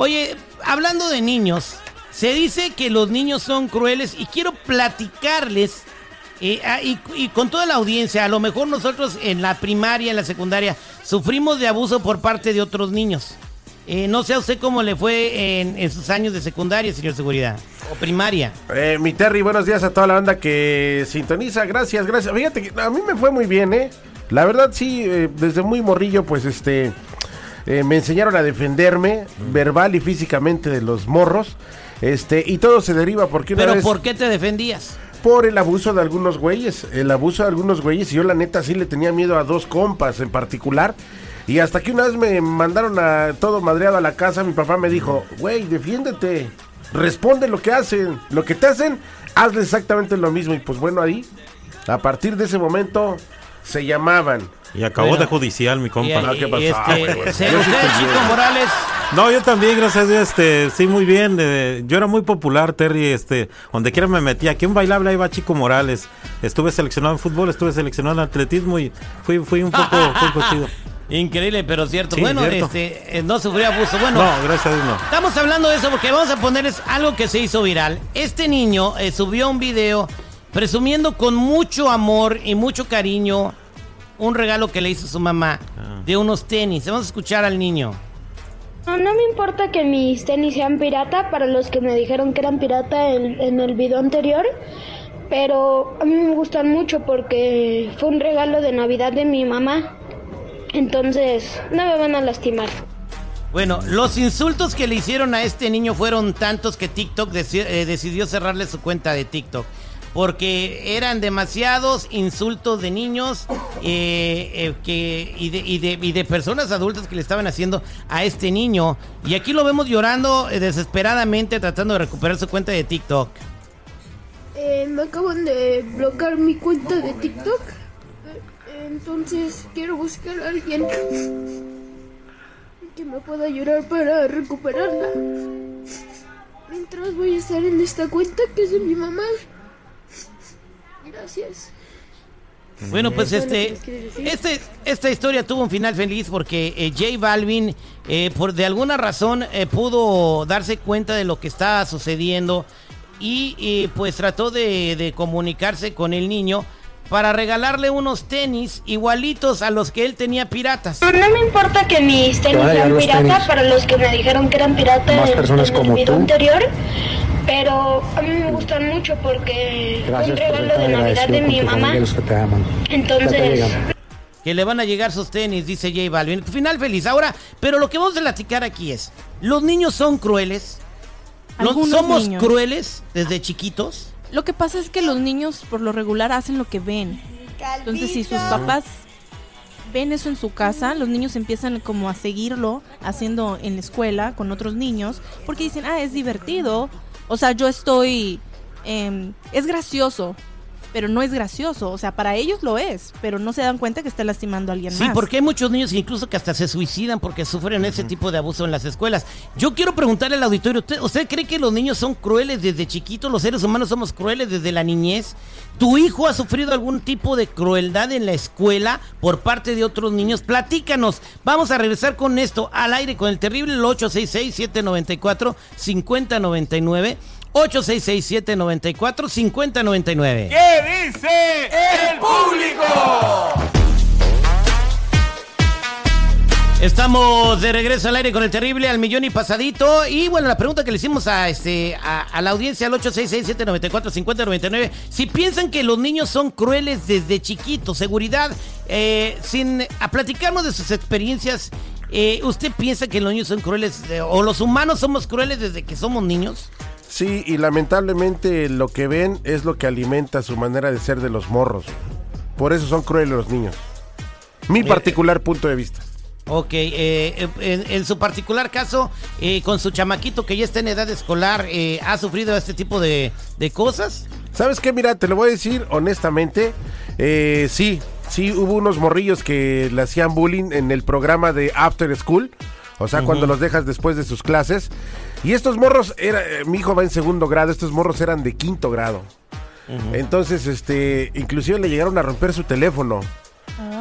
Oye, hablando de niños, se dice que los niños son crueles y quiero platicarles eh, ah, y, y con toda la audiencia, a lo mejor nosotros en la primaria, en la secundaria, sufrimos de abuso por parte de otros niños. Eh, no sé a usted cómo le fue en, sus años de secundaria, señor Seguridad, o primaria. Eh, mi Terry, buenos días a toda la banda que sintoniza. Gracias, gracias. Fíjate que a mí me fue muy bien, ¿eh? La verdad, sí, eh, desde muy morrillo, pues este. Eh, me enseñaron a defenderme verbal y físicamente de los morros. Este, y todo se deriva porque una Pero vez ¿por qué te defendías? por el abuso de algunos güeyes. El abuso de algunos güeyes. Y yo, la neta, sí le tenía miedo a dos compas en particular. Y hasta que una vez me mandaron a todo madreado a la casa, mi papá me dijo, güey, defiéndete. Responde lo que hacen. Lo que te hacen, hazle exactamente lo mismo. Y pues bueno, ahí, a partir de ese momento, se llamaban. Y acabó Bueno. de judicial, mi Y, compa. Ah, ¿qué y- pasó? este, Ah, se- usted, Chico. Morales, No, yo también, gracias a Dios, este, sí, muy bien. eh, yo era muy popular, Terry, este, donde quiera me metía. Aquí un bailable ahí va Chico Morales. Estuve seleccionado en fútbol, estuve seleccionado en atletismo y fui, fui un poco, poco chido. increíble, pero cierto. Sí, bueno, cierto. este, eh, no sufrió abuso. Bueno, No, gracias a Dios no. Estamos hablando de eso porque vamos a ponerles algo que se hizo viral. Este niño eh, subió un video presumiendo con mucho amor y mucho cariño un regalo que le hizo su mamá Ah. de unos tenis. Vamos a escuchar al niño. No, no me importa que mis tenis sean pirata, para los que me dijeron que eran pirata en, en el video anterior, pero a mí me gustan mucho porque fue un regalo de Navidad de mi mamá, entonces no me van a lastimar. Bueno, los insultos que le hicieron a este niño fueron tantos que TikTok deci- eh, decidió cerrarle su cuenta de TikTok. Porque eran demasiados insultos de niños eh, eh, y, de, personas adultas que le estaban haciendo a este niño. Y aquí lo vemos llorando eh, desesperadamente tratando de recuperar su cuenta de TikTok. Me acaban de bloquear mi cuenta de TikTok, entonces quiero buscar a alguien que me pueda ayudar para recuperarla. Mientras voy a estar en esta cuenta que es de mi mamá. Gracias. Bueno, pues este, este, esta historia tuvo un final feliz porque eh, J Balvin, eh, por de alguna razón, eh, pudo darse cuenta de lo que estaba sucediendo y eh, pues trató de, de comunicarse con el niño para regalarle unos tenis igualitos a los que él tenía piratas. No, no me importa que mis tenis sean los pirata, tenis. para los que me dijeron que eran pirata Más en, personas en el como video tú. anterior, pero a mí me gustan mucho porque un Gracias por regalo de Navidad de mi mamá. familia y los que te aman. Entonces. Que le van a llegar sus tenis, dice J Balvin. Final feliz. Ahora, pero lo que vamos a platicar aquí es, ¿los niños son crueles? ¿Los- ¿Somos niños. crueles desde chiquitos? Lo que pasa es que los niños por lo regular hacen lo que ven. Entonces, si sus papás ven eso en su casa, los niños empiezan como a seguirlo haciendo en la escuela con otros niños, porque dicen, ah, es divertido. O sea, yo estoy... em, es gracioso, pero no es gracioso. O sea, para ellos lo es, pero no se dan cuenta que está lastimando a alguien Sí, más. porque hay muchos niños incluso que hasta se suicidan porque sufren ese tipo de abuso en las escuelas. Yo quiero preguntarle al auditorio, ¿usted, ¿usted cree que los niños son crueles desde chiquitos? ¿Los seres humanos somos crueles desde la niñez? ¿Tu hijo ha sufrido algún tipo de crueldad en la escuela por parte de otros niños? Platícanos. Vamos a regresar con esto al aire con el terrible el 866-794-5099. 866-794-5099. ¿Qué dice el público? Estamos de regreso al aire con el terrible al millón y pasadito. Y bueno, la pregunta que le hicimos a este a, a la audiencia al 866-794-5099. Si piensan que los niños son crueles desde chiquitos, seguridad, eh, sin a platicarnos de sus experiencias, eh, ¿usted piensa que los niños son crueles eh, o los humanos somos crueles desde que somos niños? Sí, y lamentablemente lo que ven es lo que alimenta su manera de ser de los morros. Por eso son crueles los niños. Mi particular punto de vista. Ok, eh, en, en su particular caso, eh, con su chamaquito que ya está en edad escolar, eh, ¿ha sufrido este tipo de, de cosas? ¿Sabes qué? Mira, te lo voy a decir honestamente. eh, sí, sí, hubo unos morrillos que le hacían bullying en el programa de After School. O sea, cuando los dejas después de sus clases. Y estos morros, era, eh, mi hijo va en segundo grado, estos morros eran de quinto grado. Entonces, este, inclusive le llegaron a romper su teléfono.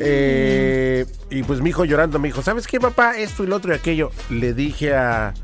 Eh, y pues mi hijo llorando me dijo, ¿sabes qué, papá? Esto y lo otro y aquello. Le dije a,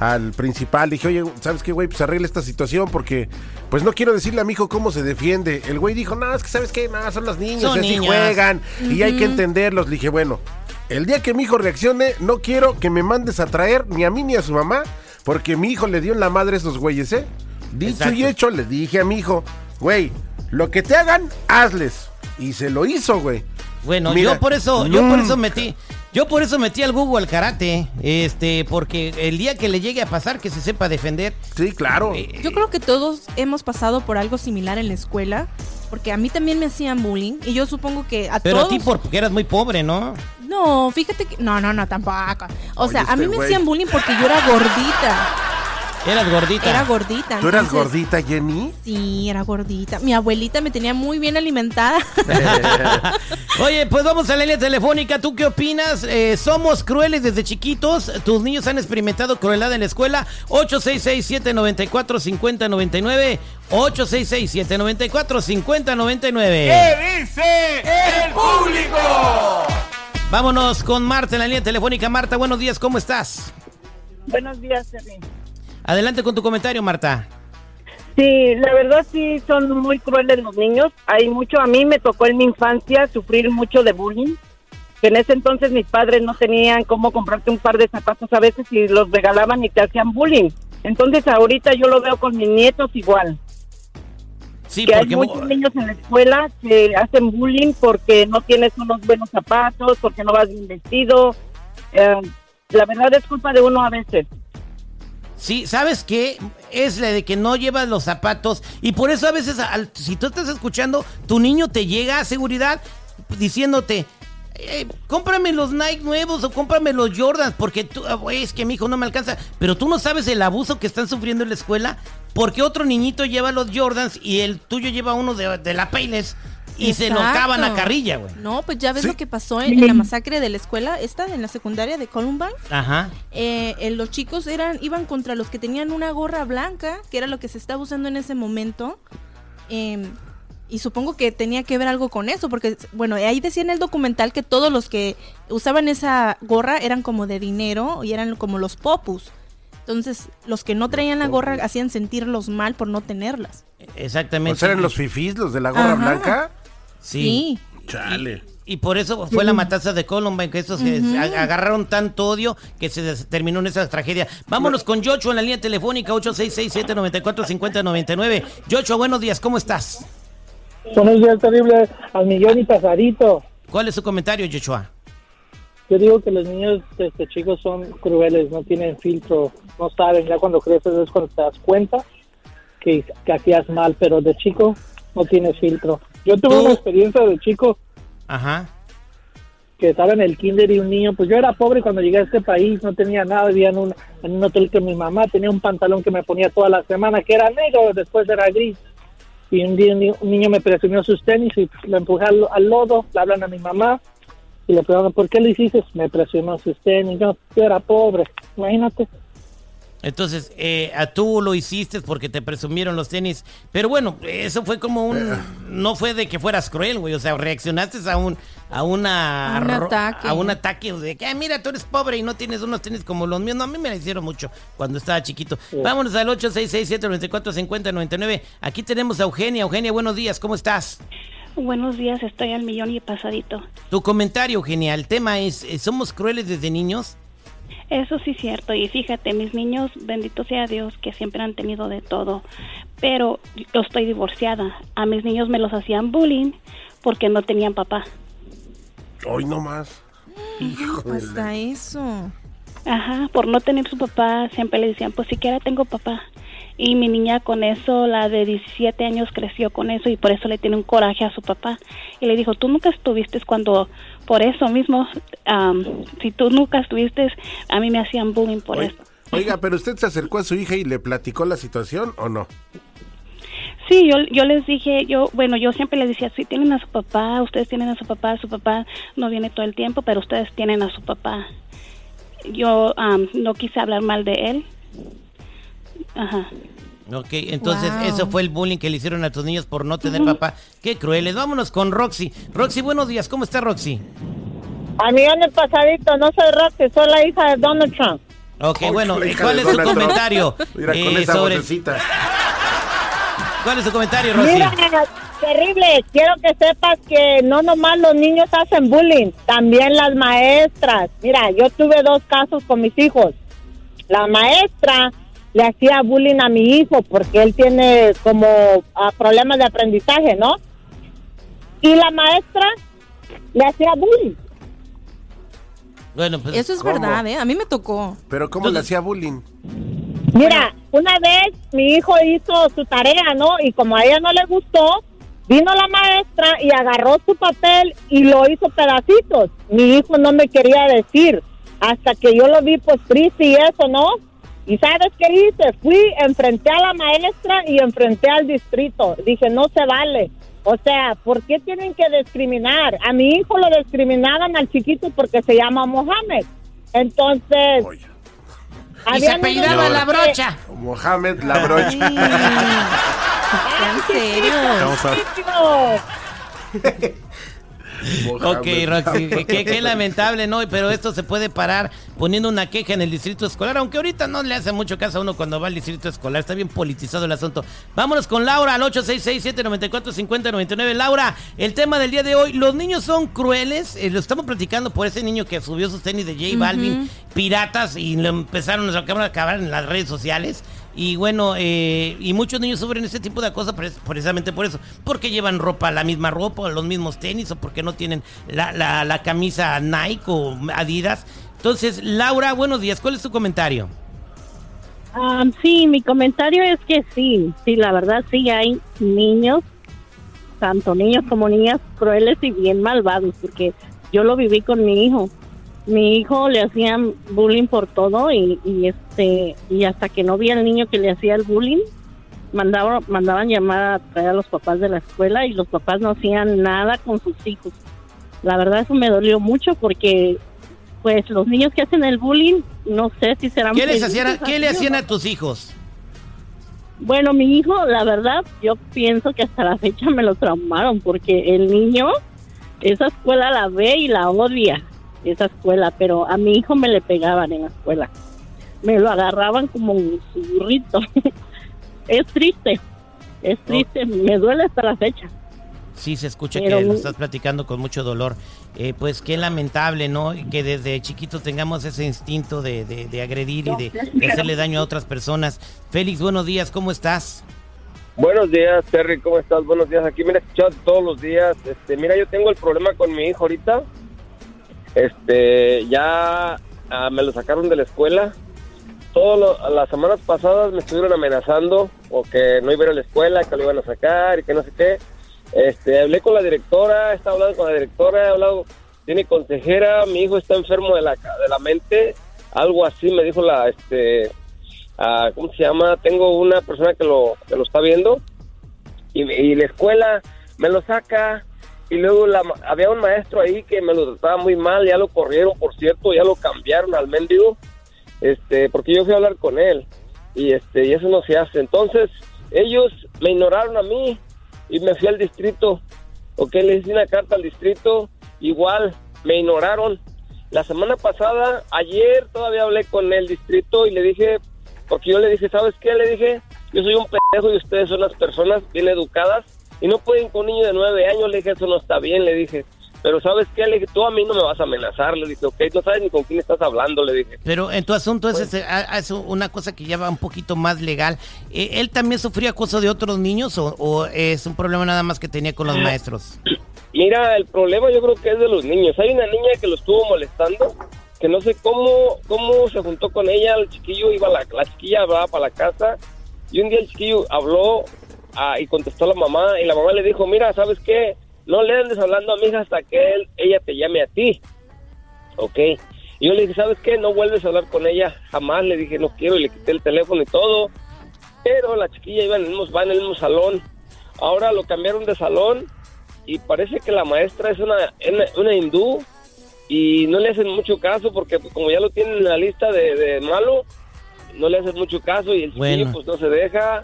al principal. Dije, oye, ¿sabes qué, güey? Pues arregla esta situación porque, pues no quiero decirle a mi hijo cómo se defiende. El güey dijo, no, es que, ¿sabes qué? No, son los niños, Son así niños. juegan y hay que entenderlos. Le dije, bueno, el día que mi hijo reaccione, no quiero que me mandes a traer ni a mí ni a su mamá porque mi hijo le dio en la madre a esos güeyes, ¿eh? Dicho y hecho, le dije a mi hijo, güey, lo que te hagan, hazles. Y se lo hizo, güey. Bueno, Mira, yo por eso, yo por mm. eso metí, yo por eso metí al Google al karate, este, porque el día que le llegue a pasar que se sepa defender. Sí, claro. eh, Yo creo que todos hemos pasado por algo similar en la escuela, porque a mí también me hacían bullying y yo supongo que a pero a todos. ti porque eras muy pobre, ¿no? No, fíjate que no, no, no, tampoco. O Oye, sea, a este mí me güey. hacían bullying porque yo era gordita. Eras gordita. Era gordita. ¿Tú eras entonces- gordita, Jenny? Sí, era gordita. Mi abuelita me tenía muy bien alimentada. Oye, pues vamos a la línea telefónica. ¿Tú qué opinas? Eh, ¿Somos crueles desde chiquitos? ¿Tus niños han experimentado crueldad en la escuela? 866-794-5099. 866-794-5099. ¿Qué dice el público? Vámonos con Marta en la línea telefónica. Marta, buenos días, ¿cómo estás? Buenos días, Terry. Adelante con tu comentario, Marta. Sí, la verdad sí son muy crueles los niños. Hay mucho, a mí me tocó en mi infancia sufrir mucho de bullying. Que en ese entonces mis padres no tenían cómo comprarte un par de zapatos a veces y los regalaban y te hacían bullying. Entonces ahorita yo lo veo con mis nietos igual. Sí, que hay muchos niños en la escuela que hacen bullying porque no tienes unos buenos zapatos, porque no vas bien vestido. Eh, la verdad es culpa de uno a veces. Sí, ¿sabes qué? Es la de que no llevas los zapatos y por eso a veces, al- si tú estás escuchando, tu niño te llega a seguridad diciéndote, "Eh, cómprame los Nike nuevos o cómprame los Jordans porque tú, ah, güey, es que mi hijo no me alcanza. Pero tú no sabes el abuso que están sufriendo en la escuela porque otro niñito lleva los Jordans y el tuyo lleva uno de, de la Payless y se lo acaban a carrilla, güey. No, pues ya ves Sí. lo que pasó en, en la masacre de la escuela, esta, en la secundaria de Columbine. Ajá. Eh, eh, los chicos eran iban contra los que tenían una gorra blanca, que era lo que se estaba usando en ese momento. Em, y supongo que tenía que ver algo con eso, porque, bueno, ahí decía en el documental que todos los que usaban esa gorra eran como de dinero y eran como los popus. Entonces, los que no traían la gorra hacían sentirlos mal por no tenerlas. Exactamente. ¿O sea, eran los fifís, los de la gorra Ajá. blanca? Sí. Chale. Y por eso fue la matanza de Columbine, que estos que se ag- agarraron tanto odio que se terminó en esa tragedia. Vámonos con Yocho en la línea telefónica 866-794-5099. Yocho, buenos días, ¿cómo estás? Buenos días, terrible, al millón y pasadito. ¿Cuál es su comentario, Yochoa? Yo digo que los niños desde chicos son crueles, no tienen filtro, no saben, ya cuando creces es cuando te das cuenta que, que hacías mal, pero de chico no tienes filtro. Yo tuve Tú- una experiencia de chico Ajá. que estaba en el kinder y un niño, pues yo era pobre cuando llegué a este país, no tenía nada, vivía en un, en un hotel que mi mamá tenía un pantalón que me ponía toda la semana, que era negro, después era gris. Y un día un ni- un niño me presumió sus tenis y lo empujé al, al lodo, le hablan a mi mamá y le preguntan, ¿por qué lo hiciste? Me presumió sus tenis, yo era pobre, imagínate. Entonces, eh, a tú lo hiciste porque te presumieron los tenis. Pero bueno, eso fue como un... No fue de que fueras cruel, güey. O sea, reaccionaste a un... A una... A un ataque. A un ataque de que, "Ah, mira, tú eres pobre y no tienes unos tenis como los míos. No, a mí me la hicieron mucho cuando estaba chiquito. Vámonos al 866-794-5099. Aquí tenemos a Eugenia. Eugenia, buenos días. ¿Cómo estás? Buenos días, estoy al millón y pasadito. Tu comentario, Eugenia. El tema es, eh, ¿somos crueles desde niños? Eso sí es cierto, y fíjate, mis niños, bendito sea Dios, que siempre han tenido de todo, pero yo estoy divorciada. A mis niños me los hacían bullying porque no tenían papá. Hoy no más. Hasta eso. Ajá, por no tener su papá, siempre le decían, pues siquiera tengo papá. Y mi niña con eso, la de 17 años, creció con eso y por eso le tiene un coraje a su papá. Y le dijo, tú nunca estuviste cuando, por eso mismo, si tú nunca estuviste, a mí me hacían bullying por Oiga, eso. oiga, pero usted se acercó a su hija y le platicó la situación o no? Sí, yo, yo les dije, yo, bueno, yo siempre les decía, si tienen a su papá, ustedes tienen a su papá, su papá no viene todo el tiempo, pero ustedes tienen a su papá. Yo am, no quise hablar mal de él. Ajá. Ok, entonces Wow. eso fue el bullying que le hicieron a tus niños por no tener papá. Qué crueles. Vámonos con Roxy. Roxy, buenos días. ¿Cómo está Roxy? A y pasadito, no soy Roxy, soy la hija de Donald Trump. Ok, bueno, ¿cuál es su Donald comentario? Mira, con eh, esa sobre- vocecita. ¿Cuál es su comentario, Rosy? Mira, terrible. Quiero que sepas que no nomás los niños hacen bullying, también las maestras. Mira, yo tuve dos casos con mis hijos. La maestra le hacía bullying a mi hijo porque él tiene como ah, problemas de aprendizaje, ¿no? Y la maestra le hacía bullying. Bueno, pues, Eso es ¿cómo? verdad, ¿eh? A mí me tocó. Pero ¿cómo le hacía bullying? Mira, una vez mi hijo hizo su tarea, ¿no? Y como a ella no le gustó, vino la maestra y agarró su papel y lo hizo pedacitos. Mi hijo no me quería decir hasta que yo lo vi pues triste y eso, ¿no? Y ¿sabes qué hice? Fui, enfrenté a la maestra y enfrenté al distrito. Dije, no se vale. O sea, ¿por qué tienen que discriminar? A mi hijo lo discriminaban al chiquito porque se llama Mohamed. Entonces... Oye, y se apellidaba la que- brocha. Mohamed la brocha. ¿En serio? Vamos a- Mohamed Ok, Roxy, qué, qué lamentable, ¿no? Pero esto se puede parar poniendo una queja en el distrito escolar, aunque ahorita no le hace mucho caso a uno cuando va al distrito escolar, está bien politizado el asunto. Vámonos con Laura al 866-794-5099. Laura, el tema del día de hoy, los niños son crueles, eh, lo estamos platicando por ese niño que subió sus tenis de J Balvin, piratas, y lo empezaron a acabar en las redes sociales. Y bueno, eh, y muchos niños sufren ese tipo de cosas precisamente por eso. Porque llevan ropa, la misma ropa, o los mismos tenis, o porque no tienen la, la- la camisa Nike o Adidas. Entonces, Laura, buenos días. ¿Cuál es tu comentario? Ah, sí, mi comentario es que sí, sí, la verdad sí hay niños, tanto niños como niñas crueles y bien malvados, porque yo lo viví con mi hijo. Mi hijo le hacían bullying por todo y, y este y hasta que no vi al niño que le hacía el bullying, mandaban mandaban llamar a traer a los papás de la escuela y los papás no hacían nada con sus hijos. La verdad eso me dolió mucho porque pues los niños que hacen el bullying, no sé si serán ¿Qué, les hacían, a- ¿qué le hacían a tus hijos? Bueno, mi hijo, la verdad, yo pienso que hasta la fecha me lo traumaron porque el niño, esa escuela la ve y la odia, esa escuela, pero a mi hijo me le pegaban en la escuela. Me lo agarraban como un burrito. es triste, es triste, me duele hasta la fecha. Sí, se escucha Pero que lo estás platicando con mucho dolor. Eh, pues qué lamentable, ¿no? Que desde chiquitos tengamos ese instinto de, de- de agredir y de, de hacerle daño a otras personas. Félix, buenos días, ¿cómo estás? Buenos días, Terry, ¿cómo estás? Buenos días. Aquí, mira, escuchado todos los días. Este, mira, yo tengo el problema con mi hijo ahorita. Este, ya ah, me lo sacaron de la escuela. Todas las semanas pasadas me estuvieron amenazando o que no iba a ir a la escuela, que lo iban a sacar y que no sé qué. Este, hablé con la directora, he estado hablando con la directora, he hablado, tiene consejera, mi hijo está enfermo de la, de la mente, algo así me dijo la, este, ah, ¿cómo se llama? Tengo una persona que lo, que lo está viendo y, y la escuela me lo saca y luego había un maestro ahí que me lo trataba muy mal, ya lo corrieron, por cierto, ya lo cambiaron al mendigo, este, porque yo fui a hablar con él y este, y eso no se hace. Entonces, ellos me ignoraron a mí y me fui al distrito, ok, le hice una carta al distrito, igual, me ignoraron. La semana pasada, ayer todavía hablé con el distrito y le dije, porque yo le dije, ¿sabes qué? Le dije, yo soy un pendejo y ustedes son las personas bien educadas y no pueden con un niño de nueve años. Le dije, eso no está bien, le dije. Pero ¿sabes qué? Le dije, tú a mí no me vas a amenazar. Le dije, ok, no sabes ni con quién estás hablando, le dije. Pero en tu asunto es, ese- a- es una cosa que ya va un poquito más legal. Eh, ¿Él también sufría acoso de otros niños o, o es un problema nada más que tenía con los maestros? Mira, el problema yo creo que es de los niños. Hay una niña que lo estuvo molestando, que no sé cómo cómo se juntó con ella. El chiquillo iba a la, la chiquilla hablaba para la casa y un día el chiquillo habló ah, y contestó la mamá y la mamá le dijo, mira, ¿sabes qué? No le andes hablando a mi hija hasta que él, ella te llame a ti. Ok. Y yo le dije, ¿sabes qué? No vuelves a hablar con ella. Jamás le dije, no quiero y le quité el teléfono y todo. Pero la chiquilla iba en el mismo, va en el mismo salón. Ahora lo cambiaron de salón y parece que la maestra es una, una, una hindú y no le hacen mucho caso porque pues, como ya lo tienen en la lista de, de malo, no le hacen mucho caso y el chiquillo Bueno. pues no se deja.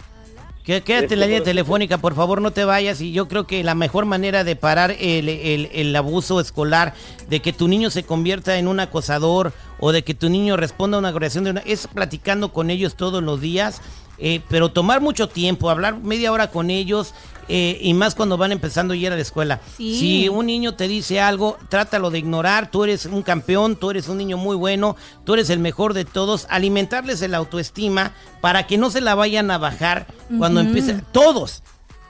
Quédate en la línea telefónica, por favor, no te vayas. Y yo creo que la mejor manera de parar el, el- el abuso escolar, de que tu niño se convierta en un acosador o de que tu niño responda a una agresión, de una, es platicando con ellos todos los días. eh, pero tomar mucho tiempo, hablar media hora con ellos eh, y más cuando van empezando a ir a la escuela. Sí. Si un niño te dice algo, trátalo de ignorar. Tú eres un campeón, tú eres un niño muy bueno, tú eres el mejor de todos. Alimentarles el autoestima para que no se la vayan a bajar cuando empiecen. Todos,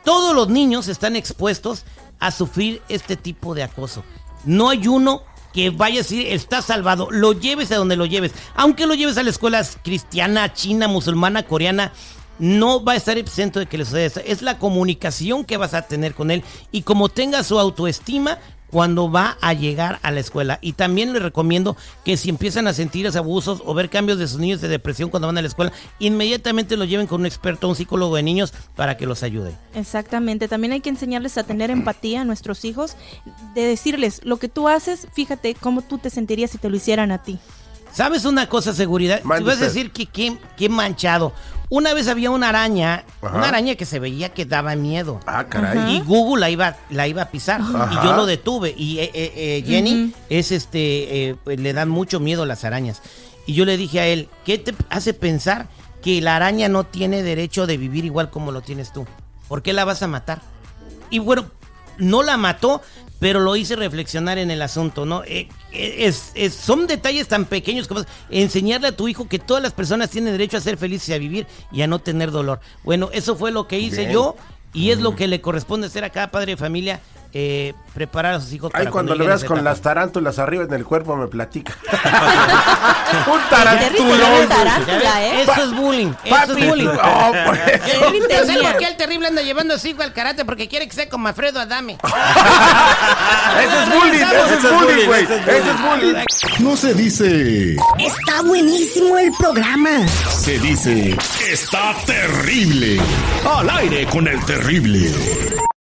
todos los niños están expuestos a sufrir este tipo de acoso. No hay uno que vaya a decir, está salvado, lo lleves a donde lo lleves. Aunque lo lleves a la escuela cristiana, china, musulmana, coreana, no va a estar exento de que le suceda esto. Es la comunicación que vas a tener con él y como tenga su autoestima cuando va a llegar a la escuela. Y también les recomiendo que si empiezan a sentir esos abusos o ver cambios de sus niños de depresión cuando van a la escuela, inmediatamente lo lleven con un experto, un psicólogo de niños, para que los ayude. Exactamente, también hay que enseñarles a tener empatía a nuestros hijos, de decirles lo que tú haces, fíjate cómo tú te sentirías si te lo hicieran a ti. ¿Sabes una cosa, seguridad? Tú vas a decir que qué manchado. Una vez había una araña, Ajá. una araña que se veía que daba miedo. Ah, caray. Y Google la iba, la iba a pisar. Ajá. Y yo lo detuve. Y eh, eh, eh, Jenny es este, eh, pues, le dan mucho miedo las arañas. Y yo le dije a él, ¿qué te hace pensar que la araña no tiene derecho de vivir igual como lo tienes tú? ¿Por qué la vas a matar? Y bueno, no la mató, pero lo hice reflexionar en el asunto, ¿no? Eh, eh, es, es- son detalles tan pequeños como enseñarle a tu hijo que todas las personas tienen derecho a ser felices y a vivir y a no tener dolor. Bueno, eso fue lo que hice Bien. yo y es lo que le corresponde hacer a cada padre de familia, eh, preparar a sus hijos Ay, para cuando lo veas con etapa. las tarántulas arriba en el cuerpo me platica. un tarantulón. tarántula, ¿eh? Eso es bullying, eso Papi, es bullying. oh, Yo sé tenía. por qué el terrible anda llevando a su hijo al karate porque quiere que sea como Alfredo Adame. Ese es bullying, ese es bullying, güey. Ese es bullying. No se dice. Está buenísimo el programa. Se dice. Está terrible. Al aire con el terrible.